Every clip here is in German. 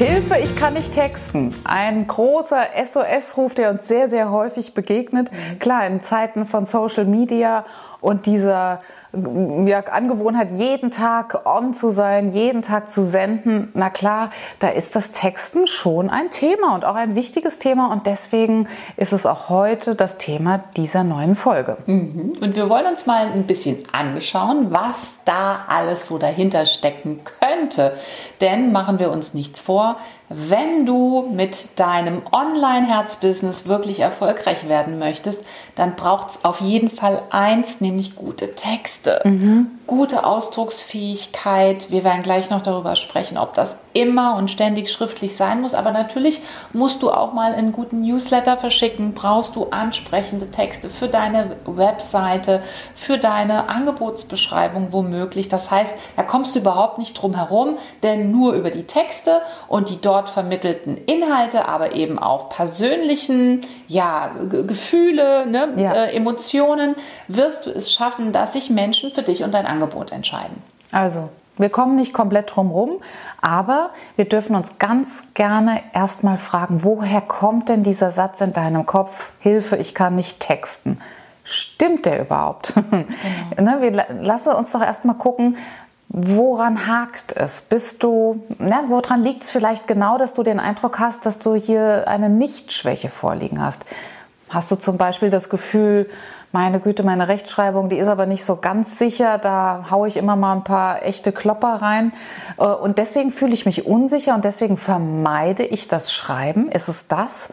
Hilfe, ich kann nicht texten. Ein großer SOS-Ruf, der uns sehr, sehr häufig begegnet. Klar, in Zeiten von Social Media und dieser ja, Angewohnheit, jeden Tag on zu sein, jeden Tag zu senden, na klar, da ist das Texten schon ein Thema und auch ein wichtiges Thema und deswegen ist es auch heute das Thema dieser neuen Folge. Mhm. Und wir wollen uns mal ein bisschen anschauen, was da alles so dahinter stecken könnte. Denn machen wir uns nichts vor, po' wenn du mit deinem Online-Herzbusiness wirklich erfolgreich werden möchtest, dann braucht es auf jeden Fall eins, nämlich gute Texte, mhm. gute Ausdrucksfähigkeit. Wir werden gleich noch darüber sprechen, ob das immer und ständig schriftlich sein muss. Aber natürlich musst du auch mal einen guten Newsletter verschicken, brauchst du ansprechende Texte für deine Webseite, für deine Angebotsbeschreibung womöglich. Das heißt, da kommst du überhaupt nicht drum herum, denn nur über die Texte und die dort vermittelten Inhalte, aber eben auch persönlichen ja, Gefühle, ne, ja. Äh, Emotionen, wirst du es schaffen, dass sich Menschen für dich und dein Angebot entscheiden. Also, wir kommen nicht komplett drum rum, aber wir dürfen uns ganz gerne erstmal fragen, woher kommt denn dieser Satz in deinem Kopf? Hilfe, ich kann nicht texten. Stimmt der überhaupt? Genau. ne, wir lassen uns doch erstmal gucken, woran hakt es? Bist du, na, woran liegt es vielleicht genau, dass du den Eindruck hast, dass du hier eine Nichtschwäche vorliegen hast? Hast du zum Beispiel das Gefühl, meine Güte, meine Rechtschreibung, die ist aber nicht so ganz sicher. Da haue ich immer mal ein paar echte Klopper rein. Äh, und deswegen fühle ich mich unsicher und deswegen vermeide ich das Schreiben. Ist es das?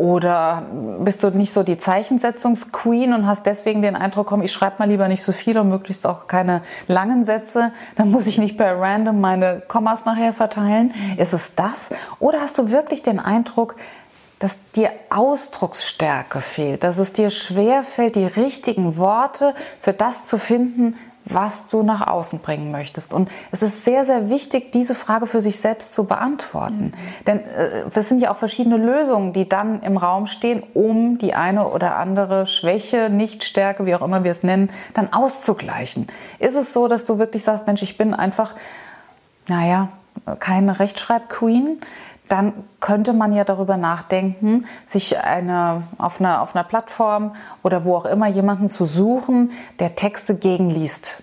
Oder bist du nicht so die Zeichensetzungsqueen und hast deswegen den Eindruck, komm, ich schreibe mal lieber nicht so viel und möglichst auch keine langen Sätze, dann muss ich nicht bei random meine Kommas nachher verteilen. Ist es das? Oder hast du wirklich den Eindruck, dass dir Ausdrucksstärke fehlt, dass es dir schwerfällt, die richtigen Worte für das zu finden, was du nach außen bringen möchtest. Und es ist sehr, sehr wichtig, diese Frage für sich selbst zu beantworten. Mhm. Denn äh, es sind ja auch verschiedene Lösungen, die dann im Raum stehen, um die eine oder andere Schwäche, Nichtstärke, wie auch immer wir es nennen, dann auszugleichen. Ist es so, dass du wirklich sagst, Mensch, ich bin einfach, naja, keine Rechtschreibqueen, dann könnte man ja darüber nachdenken, sich eine, auf, einer, auf einer Plattform oder wo auch immer jemanden zu suchen, der Texte gegenliest,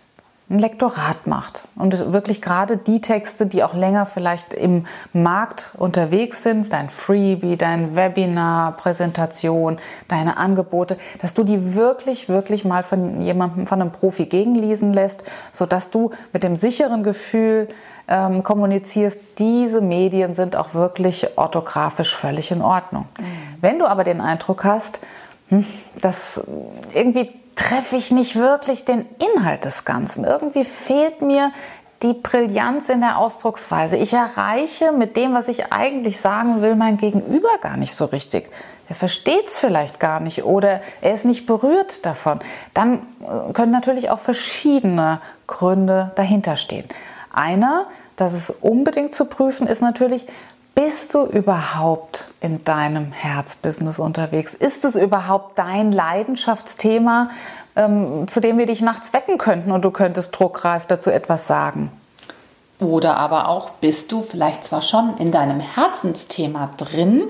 ein Lektorat macht und wirklich gerade die Texte, die auch länger vielleicht im Markt unterwegs sind, dein Freebie, dein Webinar, Präsentation, deine Angebote, dass du die wirklich, wirklich mal von jemandem, von einem Profi gegenlesen lässt, sodass du mit dem sicheren Gefühl ähm, kommunizierst, diese Medien sind auch wirklich orthografisch völlig in Ordnung. Mhm. Wenn du aber den Eindruck hast, hm, dass irgendwie treffe ich nicht wirklich den Inhalt des Ganzen. Irgendwie fehlt mir die Brillanz in der Ausdrucksweise. Ich erreiche mit dem, was ich eigentlich sagen will, mein Gegenüber gar nicht so richtig. Er versteht es vielleicht gar nicht oder er ist nicht berührt davon. Dann äh, können natürlich auch verschiedene Gründe dahinter stehen. Einer, das ist unbedingt zu prüfen, ist natürlich, bist du überhaupt in deinem Herzbusiness unterwegs? Ist es überhaupt dein Leidenschaftsthema, ähm, zu dem wir dich nachts wecken könnten und du könntest druckreif dazu etwas sagen? Oder aber auch, bist du vielleicht zwar schon in deinem Herzensthema drin,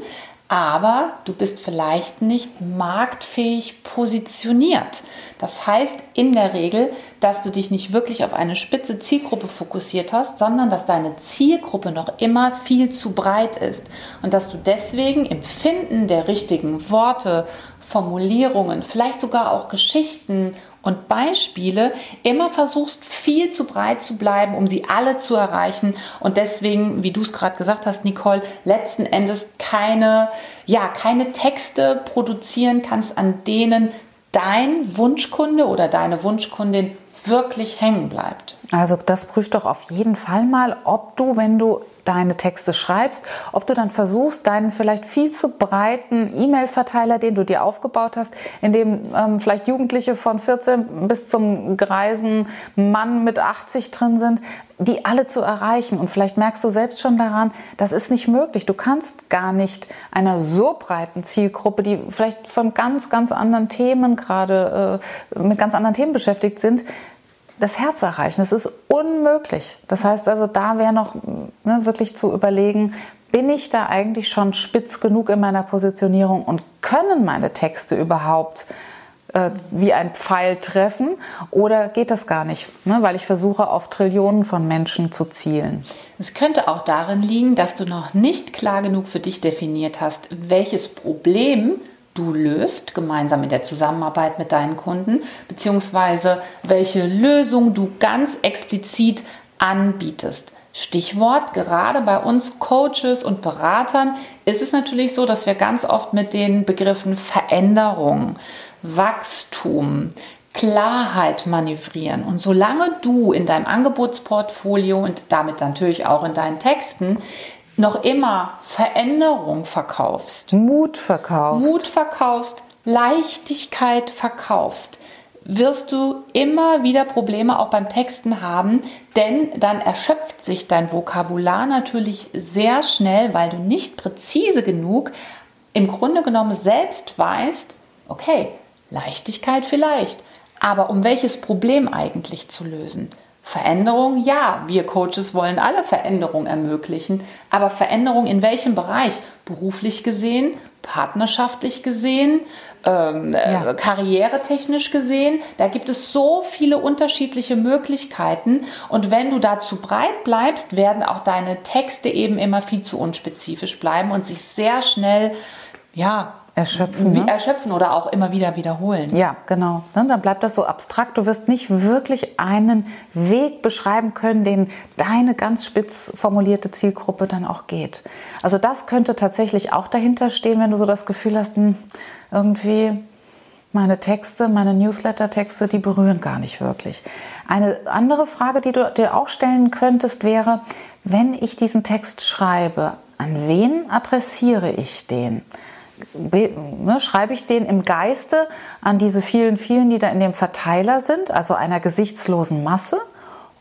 aber du bist vielleicht nicht marktfähig positioniert. Das heißt in der Regel, dass du dich nicht wirklich auf eine spitze Zielgruppe fokussiert hast, sondern dass deine Zielgruppe noch immer viel zu breit ist und dass du deswegen im Finden der richtigen Worte, Formulierungen, vielleicht sogar auch Geschichten und Beispiele immer versuchst, viel zu breit zu bleiben, um sie alle zu erreichen und deswegen, wie du es gerade gesagt hast, Nicole, letzten Endes keine, ja, keine Texte produzieren kannst, an denen dein Wunschkunde oder deine Wunschkundin wirklich hängen bleibt. Also das prüft doch auf jeden Fall mal, ob du, wenn du deine Texte schreibst, ob du dann versuchst, deinen vielleicht viel zu breiten E-Mail-Verteiler, den du dir aufgebaut hast, in dem ähm, vielleicht Jugendliche von 14 bis zum greisen Mann mit 80 drin sind, die alle zu erreichen. Und vielleicht merkst du selbst schon daran, das ist nicht möglich. Du kannst gar nicht einer so breiten Zielgruppe, die vielleicht von ganz, ganz anderen Themen gerade äh, mit ganz anderen Themen beschäftigt sind, das Herz erreichen. Das ist unmöglich. Das heißt also, da wäre noch ne, wirklich zu überlegen, bin ich da eigentlich schon spitz genug in meiner Positionierung und können meine Texte überhaupt äh, wie ein Pfeil treffen oder geht das gar nicht, ne? weil ich versuche auf Trillionen von Menschen zu zielen. Es könnte auch darin liegen, dass du noch nicht klar genug für dich definiert hast, welches Problem du löst, gemeinsam in der Zusammenarbeit mit deinen Kunden, beziehungsweise welche Lösung du ganz explizit anbietest. Stichwort, gerade bei uns Coaches und Beratern ist es natürlich so, dass wir ganz oft mit den Begriffen Veränderung, Wachstum, Klarheit manövrieren. Und solange du in deinem Angebotsportfolio und damit natürlich auch in deinen Texten noch immer Veränderung verkaufst, Mut verkaufst, Mut verkaufst, Leichtigkeit verkaufst, wirst du immer wieder Probleme auch beim Texten haben, denn dann erschöpft sich dein Vokabular natürlich sehr schnell, weil du nicht präzise genug im Grunde genommen selbst weißt, okay, Leichtigkeit vielleicht. Aber um welches Problem eigentlich zu lösen? Veränderung, ja, wir Coaches wollen alle Veränderung ermöglichen, aber Veränderung in welchem Bereich? Beruflich gesehen, partnerschaftlich gesehen, ähm, äh, ja. karrieretechnisch gesehen. Da gibt es so viele unterschiedliche Möglichkeiten und wenn du da zu breit bleibst, werden auch deine Texte eben immer viel zu unspezifisch bleiben und sich sehr schnell ja, erschöpfen. Ne? Erschöpfen oder auch immer wieder wiederholen. Ja, genau. Ne, dann bleibt das so abstrakt. Du wirst nicht wirklich einen Weg beschreiben können, den deine ganz spitz formulierte Zielgruppe dann auch geht. Also das könnte tatsächlich auch dahinter stehen, wenn du so das Gefühl hast, hm, irgendwie meine Texte, meine Newsletter-Texte, die berühren gar nicht wirklich. Eine andere Frage, die du dir auch stellen könntest, wäre, wenn ich diesen Text schreibe, an wen adressiere ich den? Ne, schreibe ich den im Geiste an diese vielen, vielen, die da in dem Verteiler sind, also einer gesichtslosen Masse?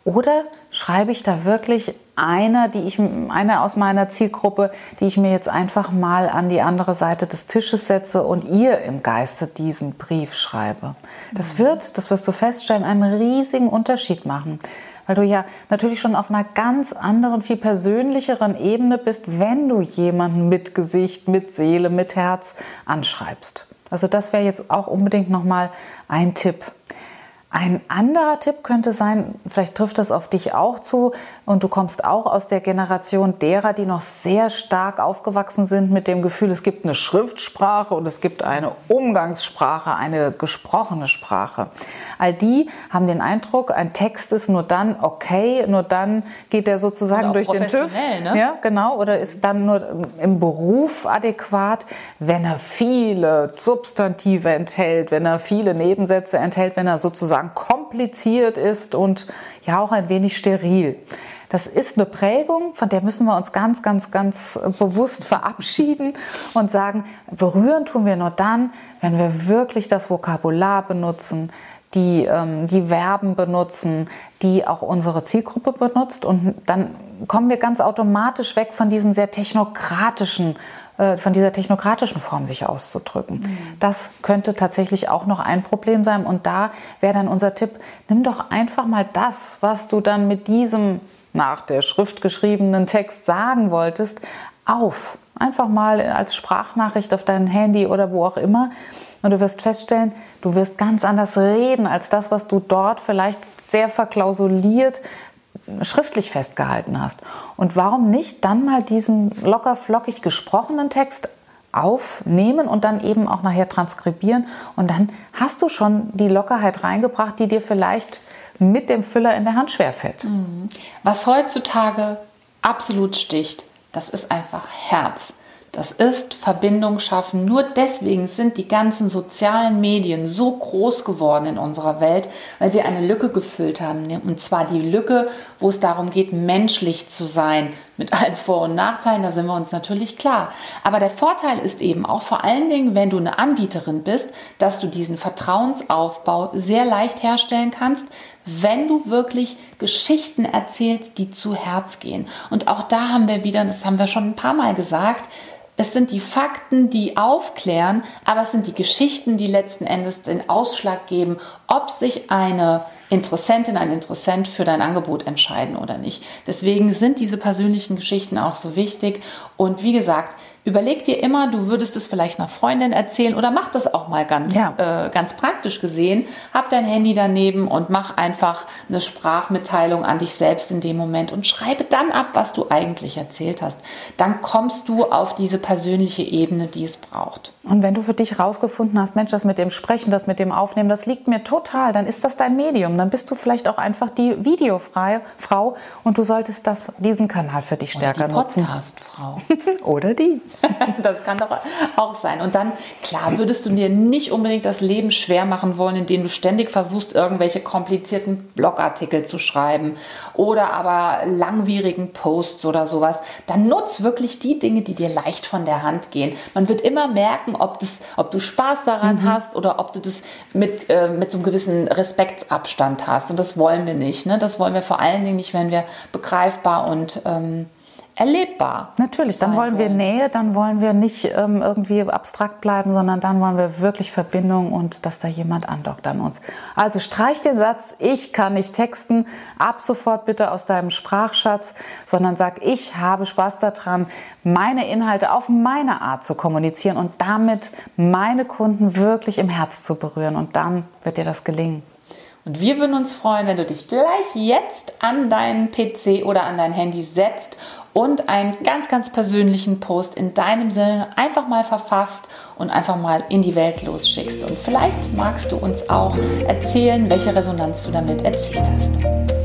Oder schreibe ich da wirklich einer, die ich, einer aus meiner Zielgruppe, die ich mir jetzt einfach mal an die andere Seite des Tisches setze und ihr im Geiste diesen Brief schreibe? Das mhm. wird, das wirst du feststellen, einen riesigen Unterschied machen weil du ja natürlich schon auf einer ganz anderen, viel persönlicheren Ebene bist, wenn du jemanden mit Gesicht, mit Seele, mit Herz anschreibst. Also das wäre jetzt auch unbedingt nochmal ein Tipp. Ein anderer Tipp könnte sein, vielleicht trifft das auf dich auch zu und du kommst auch aus der Generation derer, die noch sehr stark aufgewachsen sind mit dem Gefühl, es gibt eine Schriftsprache und es gibt eine Umgangssprache, eine gesprochene Sprache. All die haben den Eindruck, ein Text ist nur dann okay, nur dann geht er sozusagen durch den TÜV. Ne? Ja, genau, oder ist dann nur im Beruf adäquat, wenn er viele Substantive enthält, wenn er viele Nebensätze enthält, wenn er sozusagen sozusagen kompliziert ist und ja auch ein wenig steril. Das ist eine Prägung, von der müssen wir uns ganz, ganz, ganz bewusst verabschieden und sagen, berühren tun wir nur dann, wenn wir wirklich das Vokabular benutzen, die, ähm, die Verben benutzen, die auch unsere Zielgruppe benutzt. Und dann kommen wir ganz automatisch weg von diesem sehr technokratischen äh, von dieser technokratischen Form sich auszudrücken. Mhm. Das könnte tatsächlich auch noch ein Problem sein. Und da wäre dann unser Tipp, nimm doch einfach mal das, was du dann mit diesem nach der Schrift geschriebenen Text sagen wolltest, auf. Einfach mal als Sprachnachricht auf dein Handy oder wo auch immer. Und du wirst feststellen, du wirst ganz anders reden als das, was du dort vielleicht sehr verklausuliert schriftlich festgehalten hast. Und warum nicht dann mal diesen locker flockig gesprochenen Text aufnehmen und dann eben auch nachher transkribieren und dann hast du schon die Lockerheit reingebracht, die dir vielleicht mit dem Füller in der Hand schwerfällt. Mhm. Was heutzutage absolut sticht, das ist einfach Herz. Das ist Verbindung schaffen. Nur deswegen sind die ganzen sozialen Medien so groß geworden in unserer Welt, weil sie eine Lücke gefüllt haben. Und zwar die Lücke, wo es darum geht, menschlich zu sein, mit allen Vor- und Nachteilen, da sind wir uns natürlich klar. Aber der Vorteil ist eben auch vor allen Dingen, wenn du eine Anbieterin bist, dass du diesen Vertrauensaufbau sehr leicht herstellen kannst, wenn du wirklich Geschichten erzählst, die zu Herz gehen. Und auch da haben wir wieder, das haben wir schon ein paar Mal gesagt, es sind die Fakten, die aufklären, aber es sind die Geschichten, die letzten Endes den Ausschlag geben, ob sich eine Interessentin, ein Interessent für dein Angebot entscheiden oder nicht. Deswegen sind diese persönlichen Geschichten auch so wichtig. Und wie gesagt, überleg dir immer, du würdest es vielleicht einer Freundin erzählen oder mach das auch mal ganz, ja. äh, ganz praktisch gesehen. Hab dein Handy daneben und mach einfach eine Sprachmitteilung an dich selbst in dem Moment und schreibe dann ab, was du eigentlich erzählt hast. Dann kommst du auf diese persönliche Ebene, die es braucht. Und wenn du für dich rausgefunden hast, Mensch, das mit dem Sprechen, das mit dem Aufnehmen, das liegt mir total, dann ist das dein Medium. Dann bist du vielleicht auch einfach die videofreie Frau und du solltest das, diesen Kanal für dich stärker Oder die nutzen. Podcast-Frau. Oder die. das kann doch auch sein. Und dann, klar, würdest du dir nicht unbedingt das Leben schwer machen wollen, indem du ständig versuchst, irgendwelche komplizierten Blogartikel zu schreiben oder aber langwierigen Posts oder sowas. Dann nutz wirklich die Dinge, die dir leicht von der Hand gehen. Man wird immer merken, ob, das, ob du Spaß daran mhm. hast oder ob du das mit, äh, mit so einem gewissen Respektsabstand hast. Und das wollen wir nicht. Ne? Das wollen wir vor allen Dingen nicht, wenn wir begreifbar und ähm, erlebbar. Natürlich, dann wollen wir Nähe, dann wollen wir nicht ähm, irgendwie abstrakt bleiben, sondern dann wollen wir wirklich Verbindung und dass da jemand andockt an uns. Also streich den Satz, ich kann nicht texten, ab sofort bitte aus deinem Sprachschatz, sondern sag, ich habe Spaß daran, meine Inhalte auf meine Art zu kommunizieren und damit meine Kunden wirklich im Herz zu berühren und dann wird dir das gelingen. Und wir würden uns freuen, wenn du dich gleich jetzt an deinen PC oder an dein Handy setzt und einen ganz, ganz persönlichen Post in deinem Sinne einfach mal verfasst und einfach mal in die Welt losschickst. Und vielleicht magst du uns auch erzählen, welche Resonanz du damit erzielt hast.